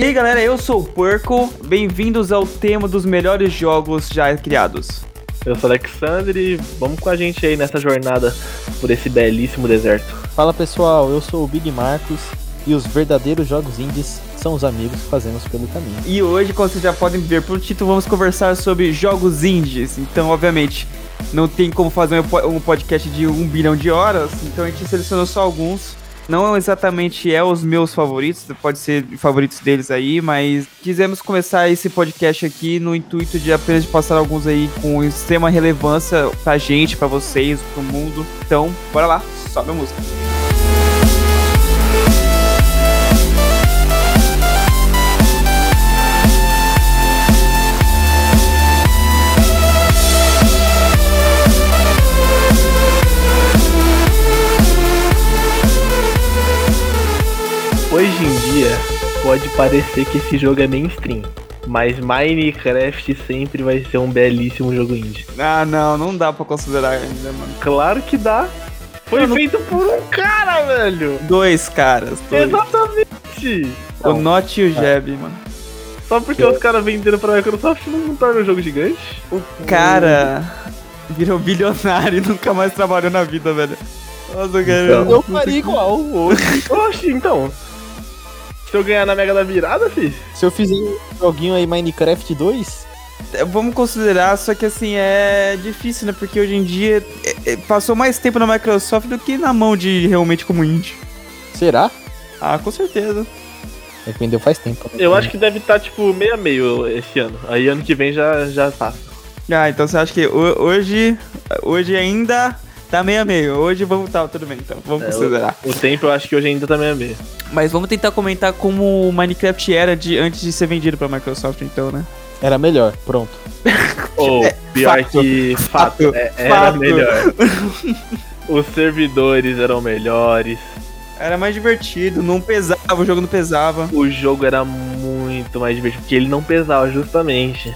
E aí galera, eu sou o Porco, bem-vindos ao tema dos melhores jogos já criados. Eu sou o Alexandre e vamos com a gente aí nessa jornada por esse belíssimo deserto. Fala pessoal, eu sou o Big Marcos e os verdadeiros jogos indies são os amigos que fazemos pelo caminho. E hoje, como vocês já podem ver pelo título, vamos conversar sobre jogos indies. Então, obviamente, não tem como fazer um podcast de um bilhão de horas, então a gente selecionou só alguns não exatamente é os meus favoritos, pode ser favoritos deles aí, mas quisemos começar esse podcast aqui no intuito de apenas passar alguns aí com extrema relevância pra gente, pra vocês, pro mundo. Então, bora lá, sobe a música. Dia, pode parecer que esse jogo é mainstream. Mas Minecraft sempre vai ser um belíssimo jogo indie. Ah, não, não dá pra considerar ainda, mano. Claro que dá. Foi não, feito por um cara, velho. Dois caras. Dois. Exatamente. O Not e o Jeb, mano. Só porque os caras venderam pra Microsoft não torna um jogo gigante? O cara virou bilionário e nunca mais trabalhou na vida, velho. Nossa, cara. Então, eu faria igual. Oxe, então. Se eu ganhar na Mega da Virada, fi? Se eu fizer um joguinho aí Minecraft 2? É, vamos considerar, só que assim, é difícil, né? Porque hoje em dia é, é, passou mais tempo na Microsoft do que na mão de realmente como indie. Será? Ah, com certeza. Dependeu faz tempo. Né? Eu acho que deve estar, tá, tipo, meio a meio esse ano. Aí ano que vem já, já passa. Ah, então você acha que hoje, hoje ainda Tá meio a meio. Hoje vamos tá, tudo bem, então. Vamos é, considerar. O, o, tempo eu acho que hoje ainda tá meio a meio. Mas vamos tentar comentar como o Minecraft era de, antes de ser vendido pra Microsoft, então, né? Era melhor, pronto. Ou, oh, pior fato, que fato, fato é, era fato. melhor. Os servidores eram melhores. Era mais divertido, não pesava, o jogo não pesava. O jogo era muito mais divertido, porque ele não pesava, justamente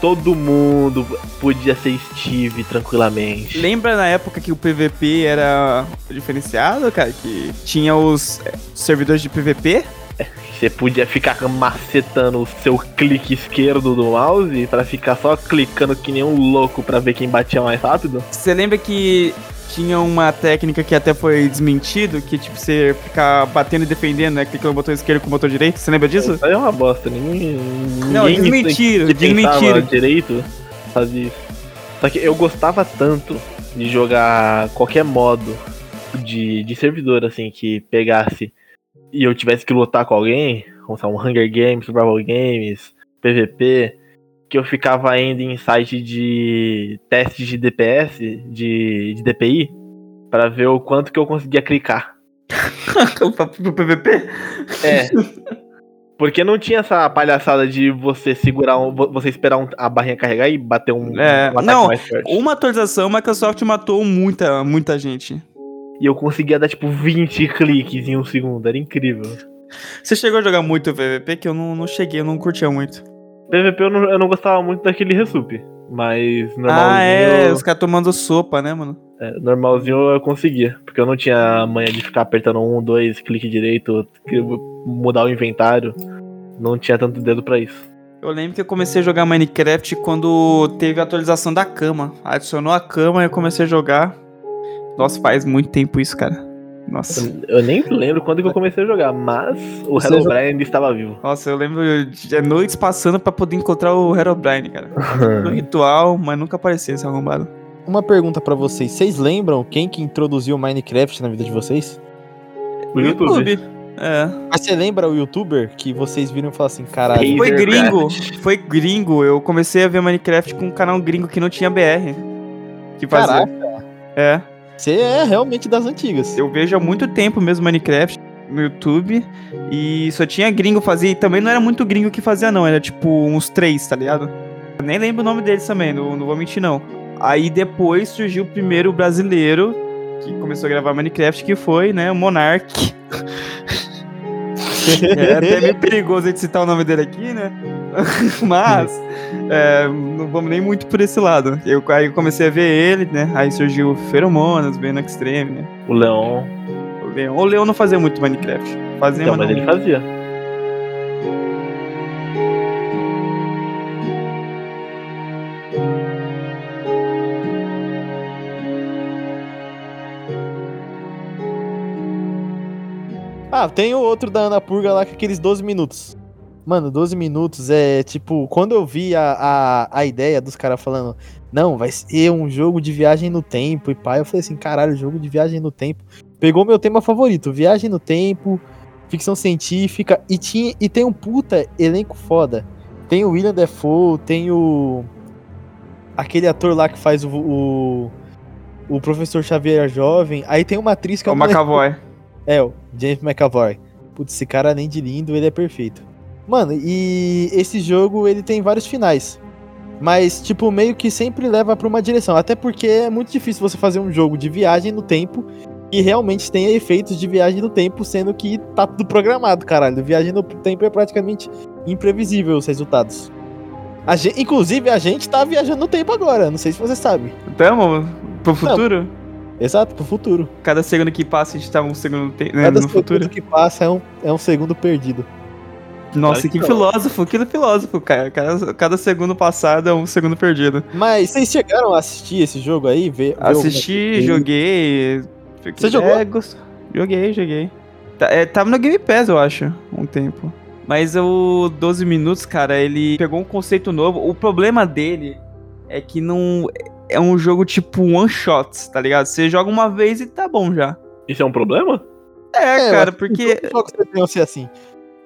todo mundo podia ser Steve tranquilamente. Lembra na época que o PVP era diferenciado, cara? Que tinha os é, servidores de PVP? Você podia ficar macetando o seu clique esquerdo do mouse para ficar só clicando que nem um louco para ver quem batia mais rápido. Você lembra que tinha uma técnica que até foi desmentido, que tipo, você ficar batendo e defendendo, né? Clicando no botão esquerdo com o botão direito. Você lembra disso? Isso é uma bosta. Ninguém. Não, desmentiram, desmentiram. direito fazia isso. Só que eu gostava tanto de jogar qualquer modo de, de servidor, assim, que pegasse e eu tivesse que lutar com alguém, como um Hunger Games, Survival Games, PVP, que eu ficava indo em site de testes de DPS, de, de DPI, para ver o quanto que eu conseguia clicar. Pro PVP? É. Porque não tinha essa palhaçada de você segurar, um, você esperar um, a barrinha carregar e bater um, é, um não, Uma atualização, a Microsoft matou muita, muita gente. E eu conseguia dar tipo 20 cliques em um segundo, era incrível. Você chegou a jogar muito PVP que eu não, não cheguei, eu não curtia muito. PVP eu não, eu não gostava muito daquele resup. Mas normalzinho. Ah, é, os caras tomando sopa, né, mano? É, normalzinho eu conseguia. Porque eu não tinha manha de ficar apertando um, dois, clique direito, mudar o inventário. Não tinha tanto dedo para isso. Eu lembro que eu comecei a jogar Minecraft quando teve a atualização da cama. Adicionou a cama e eu comecei a jogar. Nossa, faz muito tempo isso, cara. Nossa. Eu, nem lembro quando que eu comecei a jogar, mas o Herobrine ainda estava vivo. Nossa, eu lembro de noites passando para poder encontrar o Herobrine, cara. no ritual, mas nunca apareceu esse arrombado. Uma pergunta para vocês. Vocês lembram quem que introduziu o Minecraft na vida de vocês? O YouTube. YouTube. É. Mas você lembra o youtuber que vocês viram e falaram assim, caralho. Foi gringo. Foi gringo. Eu comecei a ver Minecraft com um canal gringo que não tinha BR. Que fazia. Caraca. É. Você é realmente das antigas. Eu vejo há muito tempo mesmo Minecraft no YouTube e só tinha gringo fazia e também não era muito gringo que fazia não, era tipo uns três, tá ligado? Eu nem lembro o nome deles também, não, não vou mentir não. Aí depois surgiu o primeiro brasileiro que começou a gravar Minecraft, que foi, né, o Monark. é até meio perigoso a gente citar o nome dele aqui, né? Mas é, não vamos nem muito por esse lado. Eu, aí eu comecei a ver ele, né? Aí surgiu Feromonas, Venom Extreme, né? O Leon. O Leon. O Leon não fazia muito Minecraft. Fazia, então, mas, mas ele fazia. Ah, tem o outro da Ana Purga lá com aqueles 12 minutos. Mano, 12 minutos é tipo, quando eu vi a, a, a ideia dos caras falando, não, vai ser um jogo de viagem no tempo e pá, eu falei assim, caralho, jogo de viagem no tempo. Pegou meu tema favorito, viagem no tempo, ficção científica e, tinha, e tem um puta elenco foda. Tem o William Defoe, tem o. aquele ator lá que faz o. o, o professor Xavier jovem. Aí tem uma atriz que É o eu não lembro- McAvoy. é, o James McAvoy. Putz, esse cara, além de lindo, ele é perfeito. Mano, e esse jogo, ele tem vários finais. Mas, tipo, meio que sempre leva pra uma direção. Até porque é muito difícil você fazer um jogo de viagem no tempo que realmente tenha efeitos de viagem no tempo, sendo que tá tudo programado, caralho. Viagem no tempo é praticamente imprevisível os resultados. A gen- inclusive, a gente tá viajando no tempo agora, não sei se você sabe. Tamo pro futuro? Exato, pro futuro. Cada segundo que passa a gente tá um segundo te- né, Cada no segundo futuro. que passa é um, é um segundo perdido. Nossa, Claro que que filósofo, que filósofo, cara. Cada, cada segundo passado é um segundo perdido. Mas vocês chegaram a assistir esse jogo aí? Ver, ver alguma Assisti, coisa? joguei. Você jogou? É, gost- Joguei, joguei. Tá- é, tava no Game Pass, eu acho, um tempo. Mas o 12 minutos, cara, ele pegou um conceito novo. O problema dele é que não. É um jogo tipo one shot, tá ligado? Você joga uma vez e tá bom já. Isso é um problema? É, É, cara, porque. ser assim.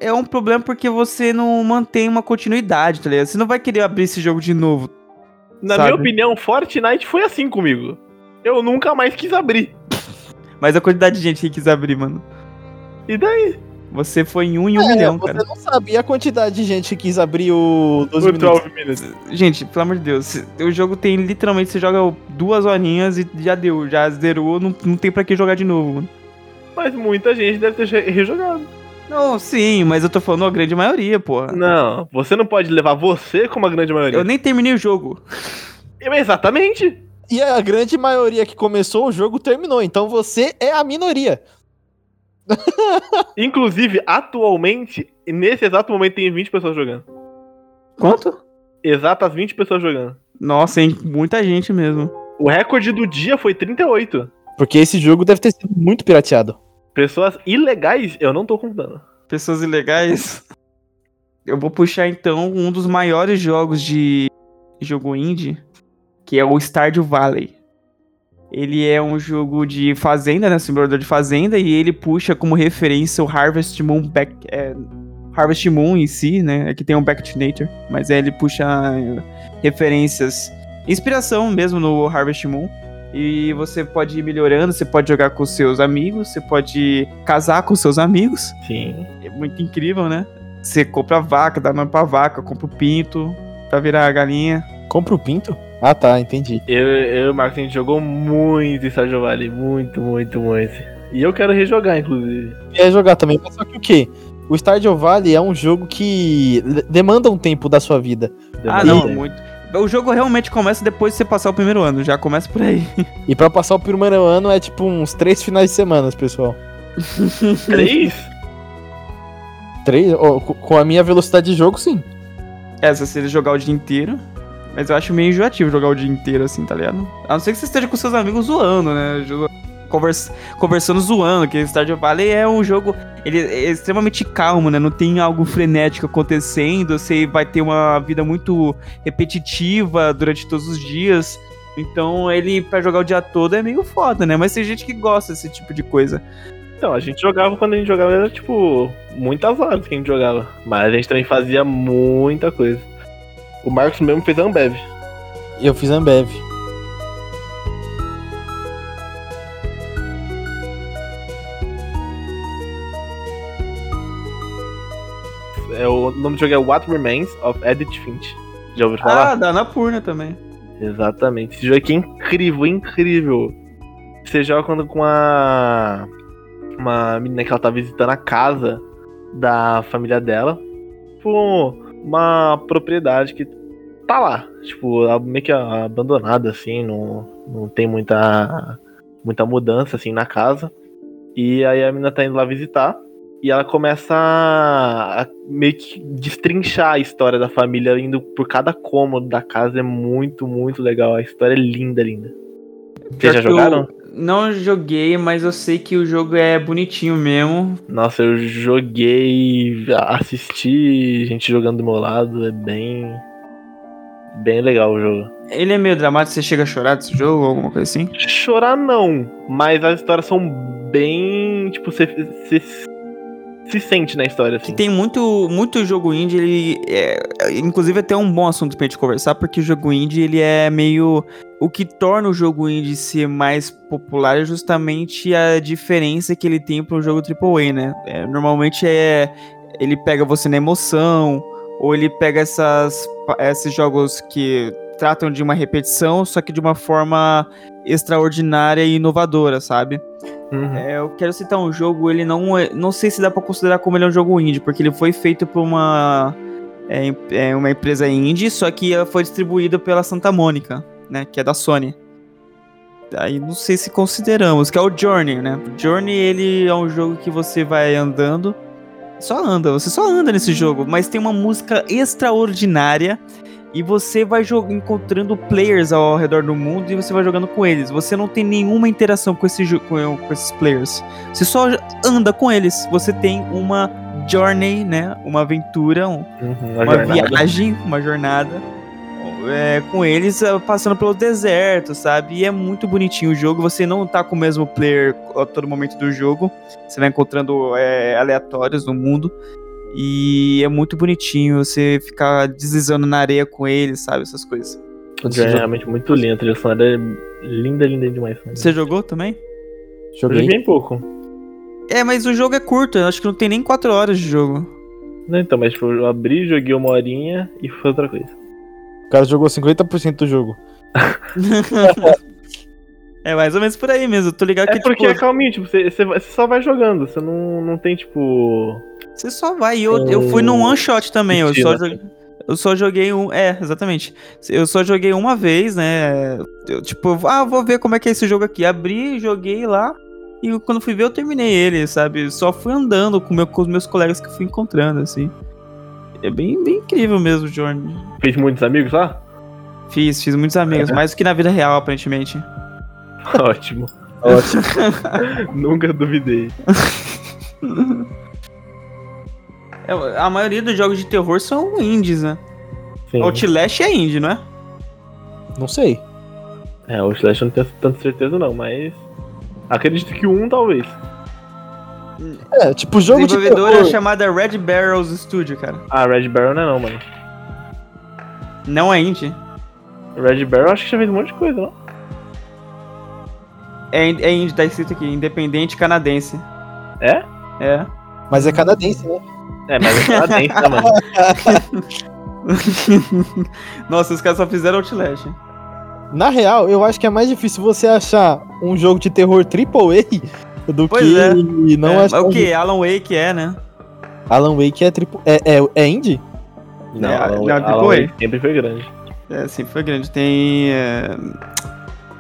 é um problema porque você não mantém uma continuidade, tá ligado? Você não vai querer abrir esse jogo de novo. Na Sabe? minha opinião, Fortnite foi assim comigo. Eu nunca mais quis abrir. Mas a quantidade de gente que quis abrir, mano. E daí? Você foi em um em um É, milhão, você cara. não sabia a quantidade de gente que quis abrir o 12 O minutos. 12 minutes. Gente, pelo amor de Deus, o jogo tem literalmente, você joga duas horinhas e já deu, já zerou, não, não tem pra que jogar de novo, mano. Mas muita gente deve ter re- rejogado. Não, sim, mas eu tô falando a grande maioria, porra. Não, você não pode levar você como a grande maioria. Eu nem terminei o jogo. Exatamente. E a grande maioria que começou o jogo terminou. Então você é a minoria. Inclusive, atualmente, nesse exato momento, tem 20 pessoas jogando. Quanto? Exatas 20 pessoas jogando. Nossa, hein? Muita gente mesmo. O recorde do dia foi 38. Porque esse jogo deve ter sido muito pirateado. Pessoas ilegais, eu não tô contando. Pessoas ilegais. Eu vou puxar então um dos maiores jogos de jogo indie, que é o Stardew Valley. Ele é um jogo de fazenda, né? Simulador de fazenda, e ele puxa como referência o Harvest Moon Back. é, Harvest Moon em si, né? É que tem um Back to Nature, mas é, ele puxa é, referências. Inspiração mesmo no Harvest Moon. E você pode ir melhorando, você pode jogar com seus amigos, você pode casar com seus amigos. Sim. É muito incrível, né? Você compra a vaca, dá nome pra vaca, compra o pinto pra virar a galinha. Compra o pinto? Ah, tá, entendi. Eu, eu e o Marcos, a gente jogou muito Stardew Valley. Muito, muito, muito. E eu quero rejogar, inclusive. É jogar também, mas só que o quê? O Stardew Valley é um jogo que demanda um tempo da sua vida. Ah, não, muito. O jogo realmente começa depois de você passar o primeiro ano, já começa por aí. E pra passar o primeiro ano é tipo uns três finais de semana, pessoal. Três? Três? Co- com a minha velocidade de jogo, sim. É, se você jogar o dia inteiro. Mas eu acho meio enjoativo jogar o dia inteiro, assim, tá ligado? A não ser que você esteja com seus amigos zoando, né? Conversando zoando, que Stardew Valley é um jogo. Ele é extremamente calmo, né? Não tem algo frenético acontecendo. Você vai ter uma vida muito repetitiva durante todos os dias. Então ele, pra jogar o dia todo, é meio foda, né? Mas tem gente que gosta desse tipo de coisa. Então, a gente jogava quando a gente jogava, era tipo, muitas horas que a gente jogava. Mas a gente também fazia muita coisa. O Marcos mesmo fez Ambev. Eu fiz Ambev. É, o nome do jogo é What Remains of Edith Finch. Já ouviu Ah, falar? dá na Purna também. Exatamente. Esse jogo aqui é incrível, incrível. Você joga quando com a. Uma menina que ela tá visitando a casa da família dela. Tipo, uma propriedade que tá lá. Tipo, meio que abandonada, assim, não, não tem muita, muita mudança, assim, na casa. E aí a menina tá indo lá visitar. E ela começa a, meio que destrinchar a história da família indo por cada cômodo da casa. É muito, muito legal. A história é linda, linda. Vocês já que eu jogaram? Não joguei, mas eu sei que o jogo é bonitinho mesmo. Nossa, eu joguei, assisti gente jogando do meu lado. É bem. Bem legal o jogo. Ele é meio dramático, você chega a chorar desse jogo, alguma coisa assim? Chorar não, mas as histórias são bem. Tipo, você se sente na história, assim. Tem muito, muito jogo indie, ele é, inclusive até um bom assunto pra gente conversar, porque o jogo indie, ele é meio o que torna o jogo indie ser mais popular é justamente a diferença que ele tem para jogo AAA, né? É, normalmente é ele pega você na emoção, ou ele pega essas, esses jogos que tratam de uma repetição, só que de uma forma extraordinária e inovadora, sabe? Uhum. É, eu quero citar um jogo, ele não é, não sei se dá pra considerar como ele é um jogo indie, porque ele foi feito por uma é, é, uma empresa indie, só que ela foi distribuída pela Santa Mônica, né, que é da Sony. Aí não sei se consideramos, que é o Journey, né? Journey ele é um jogo que você vai andando, só anda, você só anda nesse jogo, mas tem uma música extraordinária e você vai encontrando players ao redor do mundo e você vai jogando com eles. Você não tem nenhuma interação com, esse com, com esses players. Você só anda com eles. Você tem uma journey, né? Uma aventura, um- Uhum, uma jornada. viagem, uma jornada é, com eles é, passando pelo deserto, sabe? E é muito bonitinho o jogo. Você não tá com o mesmo player a todo momento do jogo. Você vai encontrando é, aleatórios no mundo. E é muito bonitinho você ficar deslizando na areia com eles, sabe? Essas coisas. O é realmente muito lindo. A trilha sonora é linda, linda demais. né? Você jogou também? Joguei. joguei bem pouco. É, mas o jogo é curto. Eu acho que não tem nem 4 horas de jogo. Não, então, mas tipo, eu abri, joguei uma horinha e foi outra coisa. O cara jogou 50% do jogo. é mais ou menos por aí mesmo. Tô ligado É que, porque é tipo, calminho, tipo, você, só vai jogando, você não, não tem, tipo. Você só vai. E eu, eu fui num one shot também. Eu só, Estilo, joguei, eu só joguei um. É, exatamente. Eu só joguei uma vez, né? Eu, tipo, ah, vou ver como é que é esse jogo aqui. Abri, joguei lá. E quando fui ver, eu terminei ele, sabe? Só fui andando com, meu, com os meus colegas que eu fui encontrando, assim. É bem, bem incrível mesmo, Journey. Fez muitos amigos lá? Fiz, fiz muitos amigos, mais do que na vida real, aparentemente. Ótimo. Ótimo. Nunca duvidei. É, a maioria dos jogos de terror são indies, né? Sim. Outlast é indie, não é? Não sei. É, o Outlast eu não tenho tanta certeza não, mas. Acredito que um talvez. É, tipo, jogo de Desenvolvedora terror. chamada Red Barrels Studio, cara. Ah, Red Barrel não é não, mano. Não é indie. Red Barrel acho que já fez um monte de coisa, não? É, in- é indie, tá escrito aqui, independente canadense. É? É. Mas é canadense, né? É, mas é canadense, né, mano? Nossa, os caras só fizeram Outlast. Na real, eu acho que é mais difícil você achar um jogo de terror AAA do Pois que é. não é, achar o um que? Alan Wake é, né? Alan Wake é triple... É, é, é indie? Não, É, Alan- não, Alan Wake sempre foi grande. É, sim, foi grande. Tem. é,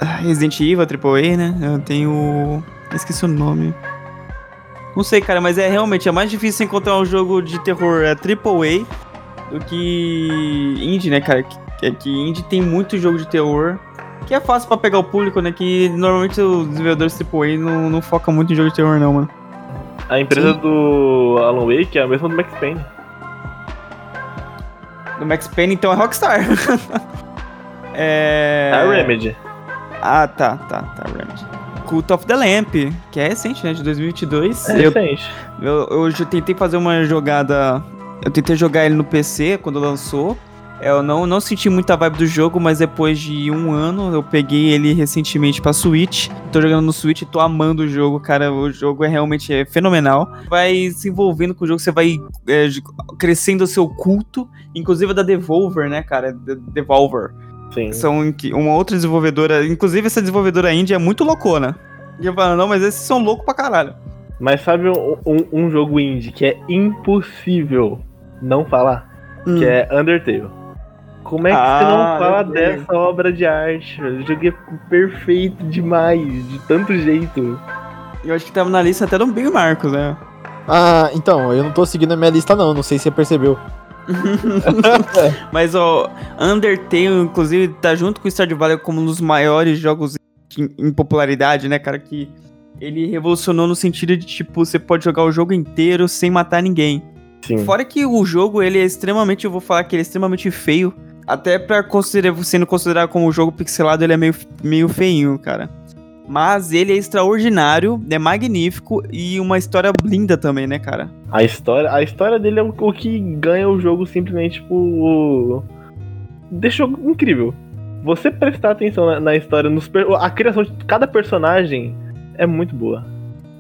Resident Evil AAA, né? Eu tenho. Esqueci o nome. Não sei, cara, mas é realmente é mais difícil encontrar um jogo de terror é, AAA do que indie, né, cara? Que, que, indie tem muito jogo de terror. Que é fácil pra pegar o público, né? Que normalmente os desenvolvedores AAA não, não focam muito em jogo de terror, não, mano. A empresa do Alan Wake é a mesma do Max Payne. Do Max Payne, então é Rockstar. é. É a Remedy. Ah, tá, tá, tá, Remedy. Cult of the Lamp, que é recente, né? De 2022. É eu, recente. eu, eu já tentei fazer uma jogada. Eu tentei jogar ele no PC quando lançou. É, Eu não, não senti muita vibe do jogo, mas depois de um ano eu peguei ele recentemente pra Switch. Tô jogando no Switch e tô amando o jogo, cara. O jogo é realmente é fenomenal. Vai se envolvendo com o jogo, você vai é, crescendo o seu culto, inclusive da Devolver, né, cara? De- Devolver Sim. são uma outra desenvolvedora. Inclusive, essa desenvolvedora indie é muito loucona. E eu falo, não, mas esses são loucos pra caralho. Mas sabe um, um- um jogo indie que é impossível não falar? Que é Undertale. Como é que você Ah, não fala eu sei. dessa obra de arte? O jogo é perfeito demais, de tanto jeito. Eu acho que tava na lista até do Big Marcos, né? Ah, então, eu não tô seguindo a minha lista não, não sei se você percebeu. Mas, ó, Undertale, inclusive, tá junto com o Stardew Valley como um dos maiores jogos em, popularidade, né, cara? Que ele revolucionou no sentido de, tipo, você pode jogar o jogo inteiro sem matar ninguém. Sim. Fora que o jogo, ele é extremamente, eu vou falar que ele é extremamente feio. Até pra considerar, sendo considerado como um jogo pixelado, ele é meio, meio feinho, cara. Mas ele é extraordinário, é magnífico e uma história linda também, né, cara? A história, a história dele é o, o que ganha o jogo simplesmente, tipo. o- Deixa incrível. Você prestar atenção na, na história, nos a criação de cada personagem é muito boa.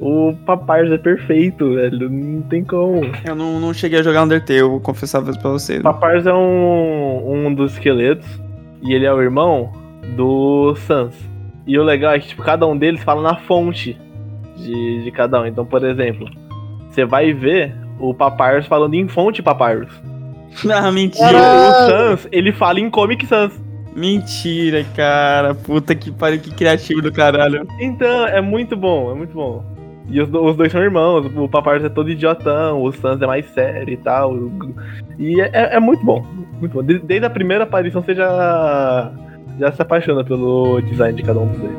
O Papyrus é perfeito, velho. Não tem como. Eu não, não cheguei a jogar Undertale, eu vou confessar pra vocês. O Papyrus é um, um dos esqueletos e ele é o irmão do Sans. E o legal é que tipo, cada um deles fala na fonte de, de cada um. Então, por exemplo, você vai ver o Papyrus falando em fonte Papyrus. Ah, E mentira. o, Caralho! o Sans, ele fala em Comic Sans. Mentira, cara. Puta que pariu, que criativo do caralho. Então, é muito bom, é muito bom. E os, os dois são irmãos, o Papyrus é todo idiotão, o Sans é mais sério e tal. E é, é- é muito bom, muito bom. De- Desde a primeira aparição você já, já se apaixona pelo design de cada um dos dois.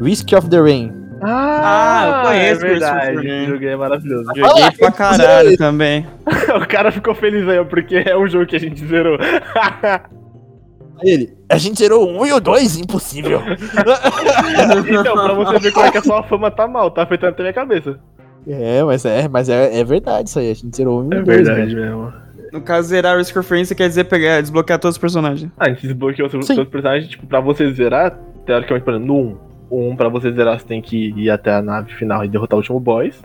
Risk of the Rain. Ah, eu conheço é verdade. Risk of Rain. O jogo é maravilhoso. Joguei pra caralho também. o cara ficou feliz aí, porque é um jogo que a gente zerou. Ele, a gente zerou o 1 e o 2, impossível. então, pra você ver como é que a sua fama tá mal, tá afetando até minha cabeça. é, mas é, mas é, é verdade isso aí. A gente zerou o 1 e É o 2. verdade mesmo. No caso, zerar Risk of Rain, você quer dizer pegar, desbloquear todos os personagens. Ah, a gente desbloqueou os Sim. seus personagens, tipo, pra você zerar, teoricamente, por exemplo, no 1. O 1 pra você zerar, você tem que ir até a nave final e derrotar o último boss.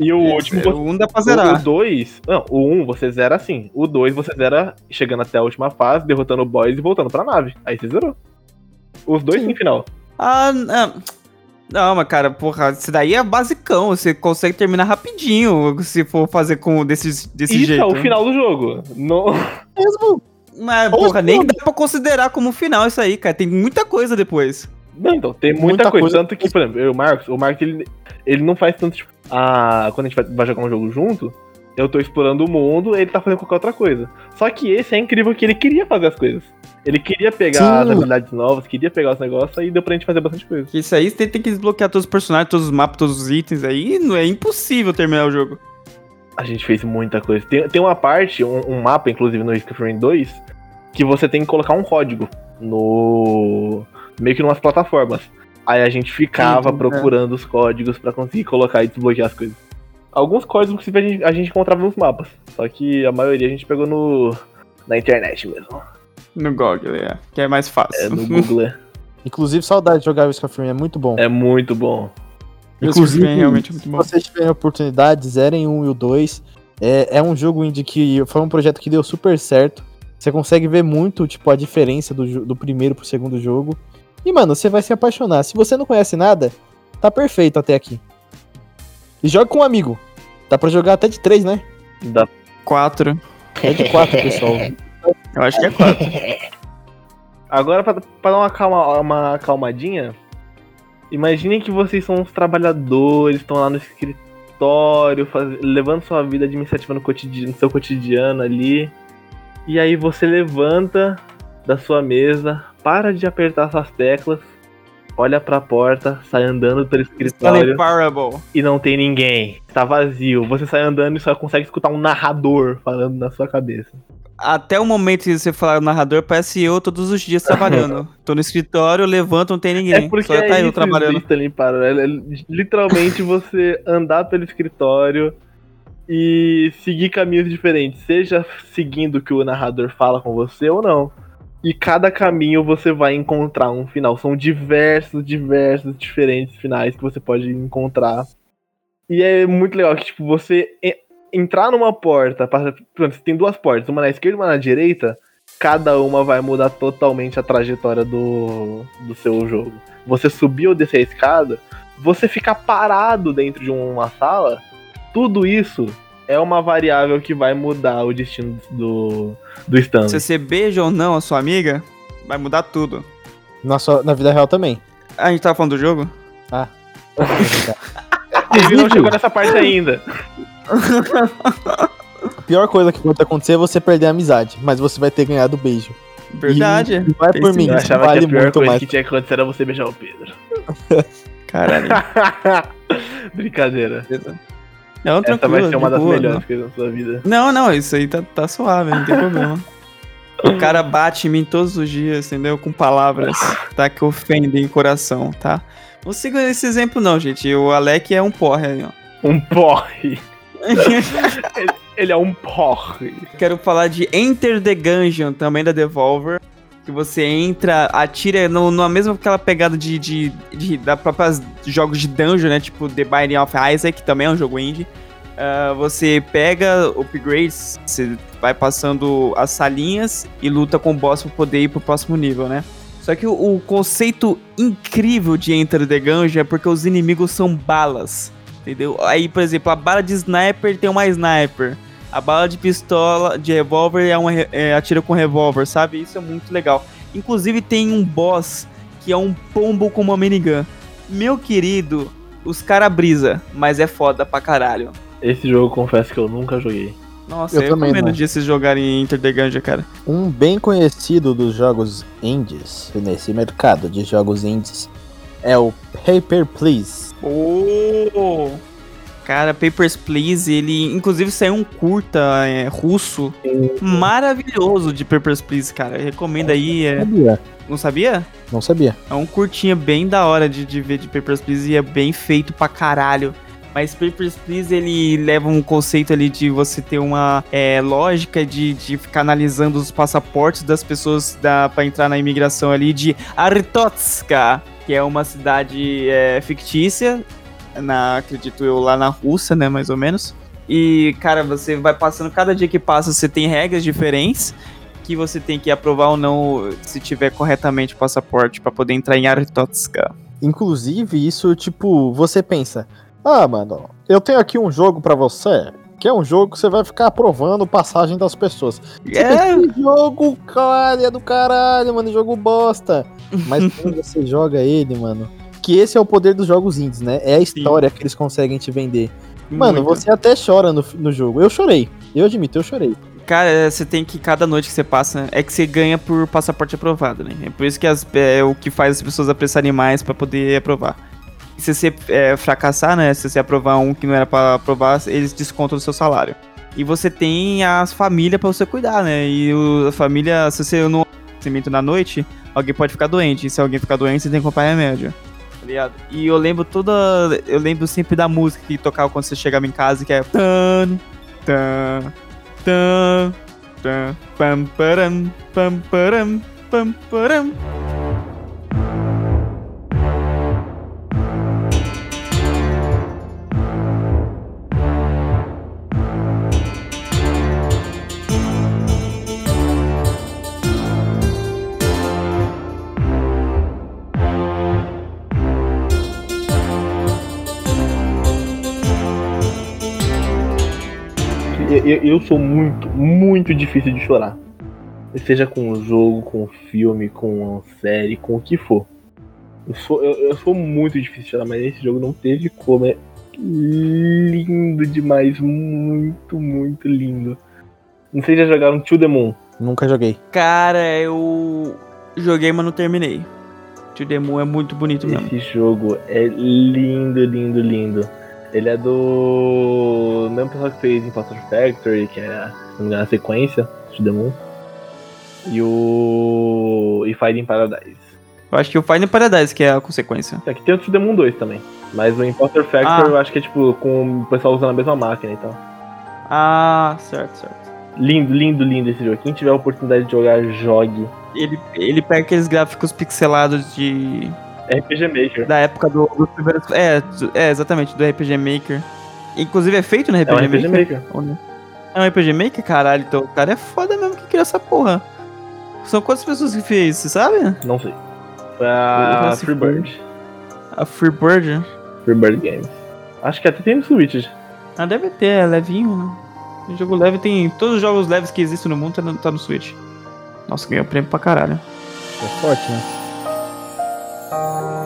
E o último, O 1 dá pra o zerar. 2. Não, o 1 você zera assim. O 2 você zera chegando até a última fase, derrotando o boss e voltando pra nave. Aí você zerou. Os dois Sim. tem final. Ah, não. Não, mas cara, porra, isso daí é basicão. Você consegue terminar rapidinho se for fazer com desse, desse Isso jeito. é o final do jogo. No... Mesmo. Mas, Ou porra, nem dá pra considerar como final isso aí, cara. Tem muita coisa depois. Não, então, tem muita, Muita coisa. coisa. Tanto que, por exemplo, eu o Marcos, o Marcos, ele, ele não faz tanto, tipo, a, quando a gente vai, jogar um jogo junto, eu tô explorando o mundo, ele tá fazendo qualquer outra coisa. Só que esse é incrível que ele queria fazer as coisas. Ele queria pegar Sim. as habilidades novas, queria pegar os negócios, aí deu pra gente fazer bastante coisa. Isso aí você tem que desbloquear todos os personagens, todos os mapas, todos os itens aí. Não é impossível terminar o jogo. A gente fez muita coisa. Tem, tem uma parte, um, um mapa, inclusive, no Risk of Rain 2, que você tem que colocar um código no. meio que numas plataformas. Aí a gente ficava Sim, é. procurando os códigos pra conseguir colocar e desbloquear as coisas. Alguns códigos, inclusive, a gente, a gente encontrava nos mapas. Só que a maioria a gente pegou no. na internet mesmo. No Google, é. Que é mais fácil. É, no Google. é. Inclusive, saudade de jogar Risk of Rain, é muito bom. É muito bom. Risk of Inclusive, Rain é realmente muito se bom. vocês tiverem a oportunidade, zerem 1 e o 2. É, é um jogo indie que foi um projeto que deu super certo. Você consegue ver muito, tipo, a diferença do, do primeiro pro segundo jogo. E, mano, você vai se apaixonar. Se você não conhece nada, tá perfeito até aqui. E joga com um amigo. Dá pra jogar até de 3, né? Dá Quatro. É de 4, pessoal. Eu acho que é quatro. Agora, pra, pra dar uma, calma, uma calmadinha, imaginem que vocês são uns trabalhadores, estão lá no escritório, faz- levando sua vida administrativa no, cotidiano, no seu cotidiano ali. E aí você levanta da sua mesa, para de apertar suas teclas, olha pra porta, sai andando pelo escritório e não tem ninguém. Tá vazio. Você sai andando e só consegue escutar um narrador falando na sua cabeça. Até o momento que você falar o narrador, parece eu todos os dias trabalhando. Tô no escritório, eu levanto, não tem ninguém. É porque Só tá é eu isso trabalhando. para. É, é literalmente você andar pelo escritório e seguir caminhos diferentes, seja seguindo o que o narrador fala com você ou não. E cada caminho você vai encontrar um final. São diversos, diversos, diferentes finais que você pode encontrar. E é muito legal que, tipo, você entrar numa porta, passa- você tem duas portas, uma na esquerda e uma na direita, cada uma vai mudar totalmente a trajetória do, do seu jogo. Você subir ou descer a escada, você ficar parado dentro de uma sala tudo isso é uma variável que vai mudar o destino do, do Stanley. Se você beija ou não a sua amiga, vai mudar tudo. Na, sua, na vida real também. Ah, a gente tava falando do jogo? Ele não chegou nessa parte ainda. A pior coisa que pode acontecer é você perder a amizade, mas você vai ter ganhado o beijo. Verdade. E não é por Esse mim, Eu achava vale que a pior muito coisa mais. que tinha que acontecer era você beijar o Pedro. Caralho. Brincadeira. Não, Essa tranquilo. vai ser uma das boa, melhores coisas da sua vida. Não, não, isso aí tá, tá suave, não tem problema. O cara bate em mim todos os dias, entendeu? Com palavras, tá? Que ofendem o coração, tá? Não siga esse exemplo, não, gente. O Alec é um porre aí, ó. Um porre. ele, ele é um porre. Quero falar de Enter the Gungeon, também da Devolver. Que você entra, atira no, numa mesma aquela pegada de, de, de da próprias jogos de dungeon, né? Tipo The Binding of Isaac, que também é um jogo indie. Ah, você pega upgrades, você vai passando as salinhas e luta com o boss pra poder ir pro próximo nível, né? Só que o, o conceito incrível de Enter the Gungeon é porque os inimigos são balas, entendeu? Aí, por exemplo, a bala de sniper tem uma sniper. A bala de pistola, de revólver é uma é, atira com revólver, sabe? Isso é muito legal. Inclusive tem um boss que é um pombo com uma minigun. Meu querido, os cara brisa, mas é foda pra caralho. Esse jogo, confesso que eu nunca joguei. Nossa, Eu eu, também recomendo não. de vocês jogarem Enter the Gungeon, cara. Um bem conhecido dos jogos indies, nesse mercado de jogos indies, é o Paper Please. Oh! Cara, Papers, Please, ele inclusive saiu um curta é, russo maravilhoso de Papers, Please, cara. Eu recomendo aí. é- Sabia? Não sabia? Não sabia. É um curtinha bem da hora de, de ver de Papers, Please e é bem feito pra caralho. Mas Papers, Please, ele leva um conceito ali de você ter uma é, lógica de, de ficar analisando os passaportes das pessoas da, pra entrar na imigração ali de Artotska, que é uma cidade é, fictícia, na, acredito eu, lá na Rússia, né, mais ou menos. E, cara, você vai passando, cada dia que passa, você tem regras diferentes que você tem que aprovar ou não se tiver corretamente o passaporte pra poder entrar em Artotska. Inclusive, isso, tipo, você pensa: Ah, mano, eu tenho aqui um jogo pra você. Que é um jogo que você vai ficar aprovando passagem das pessoas. Você É, "Que jogo, cara, é do caralho, mano, jogo bosta. Mas quando você joga ele, mano, que esse é o poder dos jogos indies, né? É a história que eles conseguem te vender. Mano, muito. você até chora no, no jogo. Eu chorei. Eu admito, eu chorei. Cara, você tem que, cada noite que você passa, é que você ganha por passaporte aprovado, né? É por isso que as- é o que faz as pessoas apressarem mais pra poder aprovar. E se você é, fracassar, né? Se você aprovar um que não era pra aprovar, eles descontam do seu salário. E você tem as famílias pra você cuidar, né? E o- a família, se você não cimento na noite, alguém pode ficar doente. E se alguém ficar doente, você tem que comprar remédio. Ligado? E eu lembro toda. Eu lembro sempre da música que tocava quando você chegava em casa, que é. Tan, tan, tan, tan, pam, param, pam, param, pam, param. Eu, eu- sou muito, muito difícil de chorar. Seja com um jogo, com um filme, com uma série, com o que for. Eu sou, eu, eu sou muito difícil de chorar, mas esse jogo não teve como. É lindo demais. Muito, muito lindo. Não sei se já jogaram To The Moon. Nunca joguei. Cara, eu joguei, mas não terminei. To The Moon é muito bonito mesmo. Esse jogo é lindo, lindo, lindo. Ele é do. O mesmo pessoal que fez Impostor Factory, que é se não me engano, a sequência de The Moon. E o. E Fire in Paradise. Eu acho que o Final Paradise que é a consequência. Aqui tem o The Moon 2 também. Mas o Impostor Factory Ah. eu acho que é tipo com o pessoal usando a mesma máquina e tal. Ah, certo, certo. Lindo, lindo, lindo esse jogo. Quem tiver a oportunidade de jogar, jogue. Ele, ele pega aqueles gráficos pixelados de. RPG Maker. da época do, dos primeiros. É, do- é, exatamente, do RPG Maker. Inclusive é feito no É RPG, um RPG Maker? Maker. É um RPG Maker? Caralho, então o cara é foda mesmo que criou essa porra. São quantas pessoas que fez, você sabe? Não sei. Foi a Freebird. A Freebird? Freebird Games. Acho que até tem no Switch. Ah, deve ter, é levinho, né? O jogo leve tem. Todos os jogos leves que existem no mundo tá no, tá no Switch. Nossa, ganhou prêmio pra caralho. É forte, né? Thank you.